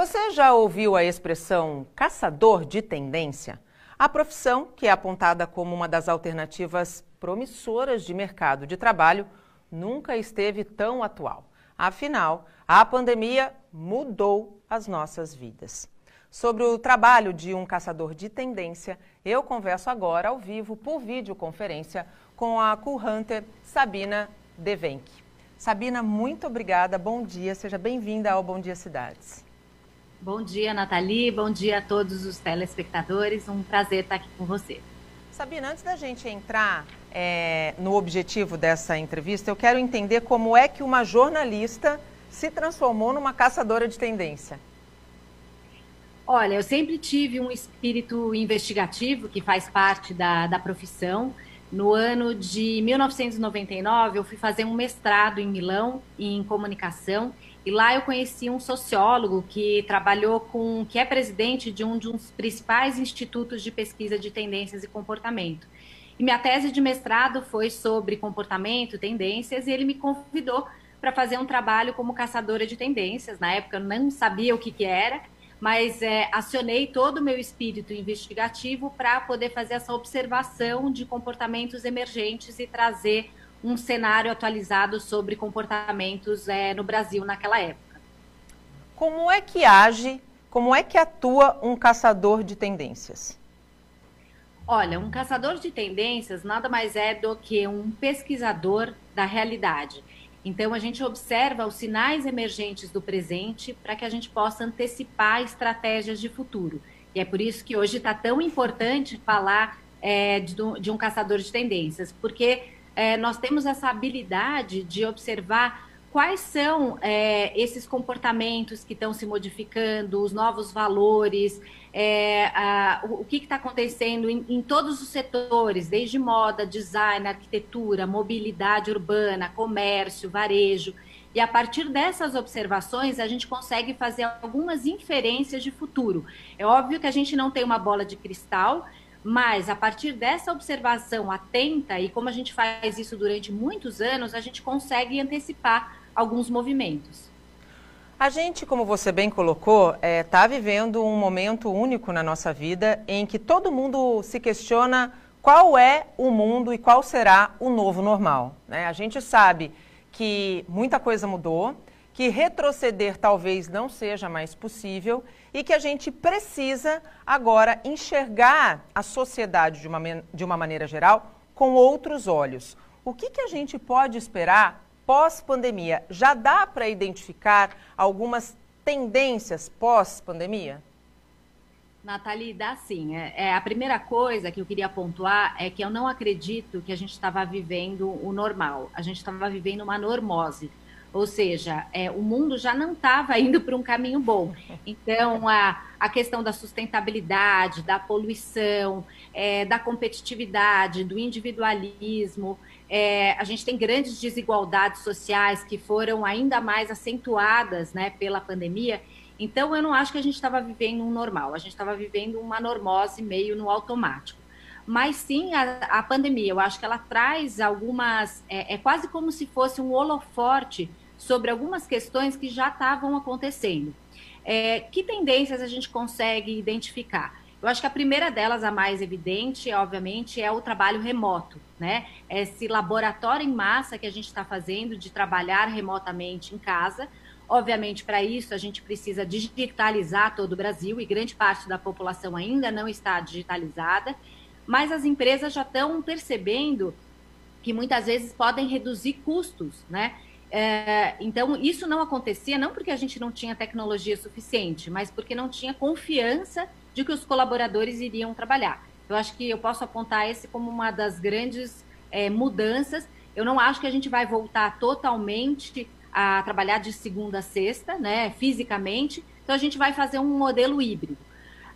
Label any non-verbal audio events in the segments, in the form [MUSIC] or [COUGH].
Você já ouviu a expressão caçador de tendência? A profissão, que é apontada como uma das alternativas promissoras de mercado de trabalho, nunca esteve tão atual. Afinal, a pandemia mudou as nossas vidas. Sobre o trabalho de um caçador de tendência, eu converso agora ao vivo por videoconferência com a Cool Hunter Sabina Devenck. Sabina, muito obrigada, bom dia, seja bem-vinda ao Bom Dia Cidades. Bom dia, Nathalie, bom dia a todos os telespectadores, um prazer estar aqui com você. Sabina, antes da gente entrar é, no objetivo dessa entrevista, eu quero entender como é que uma jornalista se transformou numa caçadora de tendência. Olha, eu sempre tive um espírito investigativo que faz parte da, da profissão. No ano de 1999, eu fui fazer um mestrado em Milão em comunicação e lá eu conheci um sociólogo que trabalhou com, que é presidente de um dos principais institutos de pesquisa de tendências e comportamento. E minha tese de mestrado foi sobre comportamento, tendências, e ele me convidou para fazer um trabalho como caçadora de tendências. Na época eu não sabia o que, que era, mas é, acionei todo o meu espírito investigativo para poder fazer essa observação de comportamentos emergentes e trazer um cenário atualizado sobre comportamentos é, no Brasil naquela época. Como é que age, como é que atua um caçador de tendências? Olha, um caçador de tendências nada mais é do que um pesquisador da realidade. Então, a gente observa os sinais emergentes do presente para que a gente possa antecipar estratégias de futuro. E é por isso que hoje está tão importante falar é, de, de um caçador de tendências, porque é, nós temos essa habilidade de observar quais são é, esses comportamentos que estão se modificando, os novos valores, é, a, o, o, que está acontecendo em, em, todos os setores, desde moda, design, arquitetura, mobilidade urbana, comércio, varejo. E a partir dessas observações, a gente consegue fazer algumas inferências de futuro. É óbvio que a gente não tem uma bola de cristal, mas a partir dessa observação atenta e como a gente faz isso durante muitos anos, a gente consegue antecipar alguns movimentos. A gente, como você bem colocou, está é, tá vivendo um momento único na nossa vida em que todo mundo se questiona qual é o mundo e qual será o novo normal. Né? A gente sabe que muita coisa mudou, que retroceder talvez não seja mais possível e que a gente precisa agora enxergar a sociedade de uma, de uma maneira geral com outros olhos. O que, que a gente pode esperar pós-pandemia? Já dá para identificar algumas tendências pós-pandemia? Nathalie, dá sim. É, é, a primeira coisa que eu queria pontuar é que eu não acredito que a gente estava vivendo o normal. A gente estava vivendo uma normose. Ou seja, é, o mundo já não estava indo para um caminho bom. Então, a, a questão da sustentabilidade, da poluição, é, da competitividade, do individualismo, é, a gente tem grandes desigualdades sociais que foram ainda mais acentuadas né, pela pandemia. Então, eu não acho que a gente estava vivendo um normal, a gente estava vivendo uma normose meio no automático mas sim a, a, pandemia. Eu acho que ela traz algumas. É, é, quase como se fosse um holoforte sobre algumas questões que já estavam acontecendo. É, que tendências a gente consegue identificar? Eu acho que a primeira delas, a mais evidente, obviamente, é o trabalho remoto, né? Esse laboratório em massa que a gente está fazendo de trabalhar remotamente em casa. Obviamente, para isso, a gente precisa digitalizar todo o Brasil e grande parte da população ainda não está digitalizada, mas as empresas já estão percebendo que muitas vezes podem reduzir custos, né? É, então, isso não acontecia não porque a gente não tinha tecnologia suficiente, mas porque não tinha confiança de que os colaboradores iriam trabalhar. Eu acho que eu posso apontar esse como uma das grandes é, mudanças. Eu não acho que a gente vai voltar totalmente a trabalhar de segunda a sexta, né, fisicamente. Então, a gente vai fazer um modelo híbrido.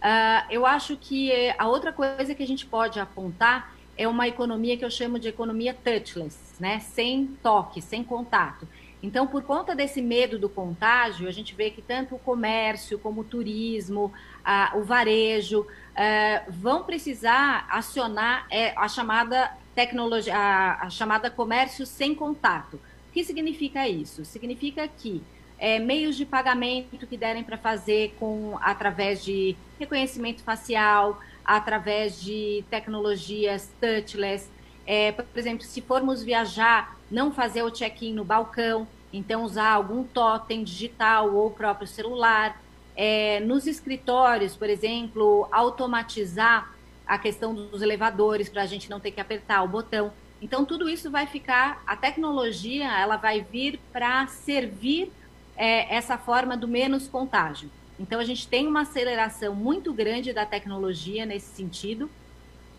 Uh, eu acho que a outra coisa que a gente pode apontar é uma economia que eu chamo de economia touchless, né? Sem toque, sem contato. Então, por conta desse medo do contágio, a gente vê que tanto o comércio como o turismo, a, o varejo, é, vão precisar acionar é, a chamada tecnologia, a, a chamada comércio sem contato. O que significa isso? Significa que é, meios de pagamento que derem para fazer com através de reconhecimento facial, através de tecnologias touchless. É, por exemplo, se formos viajar, não fazer o check-in no balcão, então usar algum totem digital ou próprio celular. É, nos escritórios, por exemplo, automatizar a questão dos elevadores para a gente não ter que apertar o botão. Então tudo isso vai ficar, a tecnologia ela vai vir para servir é, essa forma do menos contágio. Então a gente tem uma aceleração muito grande da tecnologia nesse sentido.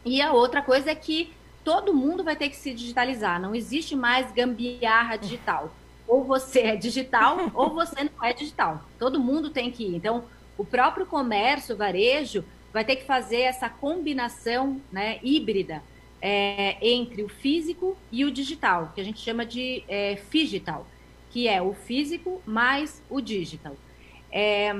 E a outra coisa é que todo mundo vai ter que se digitalizar. Não existe mais gambiarra digital. Ou você é digital [LAUGHS] ou você não é digital. Todo mundo tem que ir. Então, o próprio comércio, o varejo, vai ter que fazer essa combinação né, híbrida é, entre o físico e o digital, que a gente chama de é, digital, que é o físico mais o digital. É,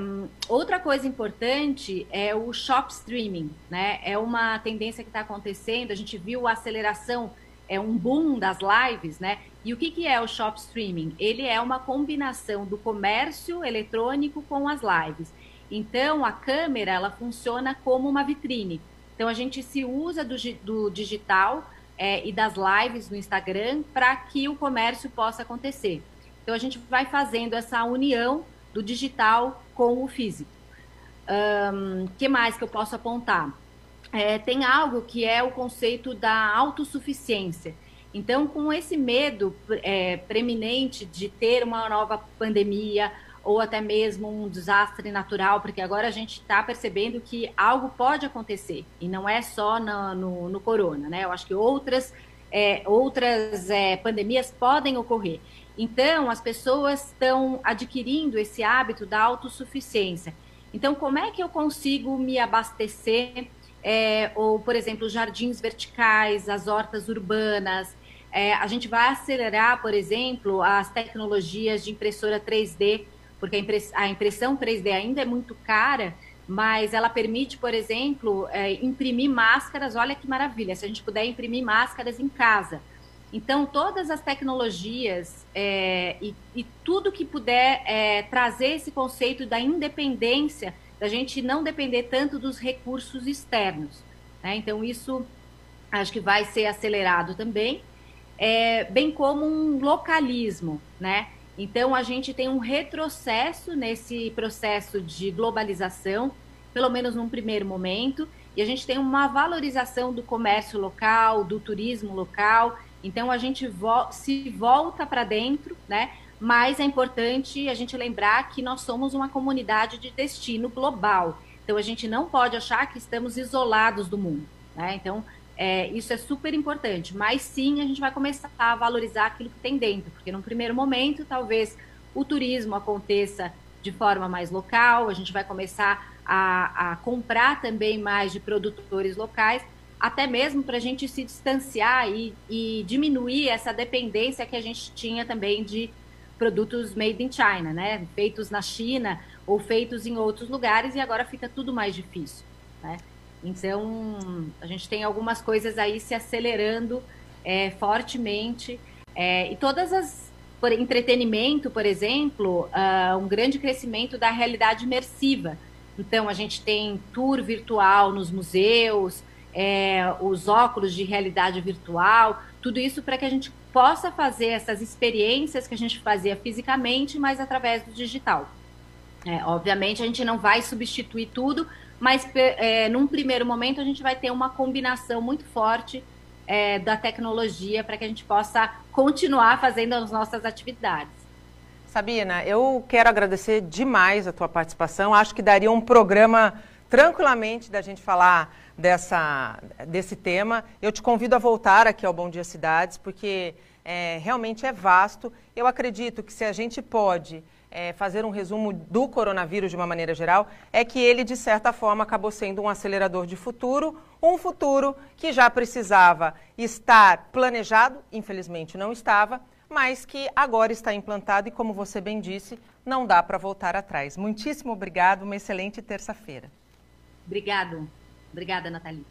outra coisa importante é o shop streaming, né? É uma tendência que está acontecendo. A gente viu a aceleração, é um boom das lives, né? E o que, que é o shop streaming? Ele é uma combinação do comércio eletrônico com as lives. Então, a câmera ela funciona como uma vitrine. Então, a gente se usa do, do digital é, e das lives no Instagram para que o comércio possa acontecer. Então, a gente vai fazendo essa união do digital com o físico. Um, que mais que eu posso apontar? É, tem algo que é o conceito da autossuficiência. Então, com esse medo é, preeminente de ter uma nova pandemia ou até mesmo um desastre natural, porque agora a gente está percebendo que algo pode acontecer e não é só no, no, no corona, né? Eu acho que outras, é, outras é, pandemias podem ocorrer. Então, as pessoas estão adquirindo esse hábito da autossuficiência. Então, como é que eu consigo me abastecer? É, ou, por exemplo, jardins verticais, as hortas urbanas. É, a gente vai acelerar, por exemplo, as tecnologias de impressora 3D, porque a, impressão 3D ainda é muito cara, mas ela permite, por exemplo, é, imprimir máscaras. Olha que maravilha! Se a gente puder imprimir máscaras em casa então, todas as tecnologias é, e, e, tudo que puder é, trazer esse conceito da independência, da gente não depender tanto dos recursos externos. Né? Então, isso acho que vai ser acelerado também, é, bem como um localismo, né? Então, a gente tem um retrocesso nesse processo de globalização, pelo menos num primeiro momento, e a gente tem uma valorização do comércio local, do turismo local, então a gente vo se volta para dentro, né? Mas é importante a gente lembrar que nós somos uma comunidade de destino global. Então a gente não pode achar que estamos isolados do mundo, né? Então é, isso é super importante. Mas sim, a gente vai começar a valorizar aquilo que tem dentro, porque num primeiro momento talvez o turismo aconteça de forma mais local, a gente vai começar a, a comprar também mais de produtores locais até mesmo para a gente se distanciar e, e, diminuir essa dependência que a gente tinha também de produtos made in China, né? Feitos na China ou feitos em outros lugares e agora fica tudo mais difícil, né? Então, a gente tem algumas coisas aí se acelerando é, fortemente é, e todas as por entretenimento, por exemplo, uh, um grande crescimento da realidade imersiva. Então, a gente tem tour virtual nos museus, é, os óculos de realidade virtual, tudo isso para que a gente possa fazer essas experiências que a gente fazia fisicamente, mas através do digital. É, obviamente, a gente não vai substituir tudo, mas é, num primeiro momento a gente vai ter uma combinação muito forte é, da tecnologia para que a gente possa continuar fazendo as nossas atividades. Sabina, eu quero agradecer demais a tua participação. Acho que daria um programa tranquilamente da gente falar dessa, desse tema. Eu te convido a voltar aqui ao Bom Dia Cidades, porque é, realmente é vasto. Eu acredito que se a gente pode é, fazer um resumo do coronavírus de uma maneira geral, é que ele, de certa forma, acabou sendo um acelerador de futuro, um futuro que já precisava estar planejado, infelizmente não estava, mas que agora está implantado e, como você bem disse, não dá para voltar atrás. Muitíssimo obrigado, uma excelente terça-feira. Obrigado. Obrigada, Nathalie.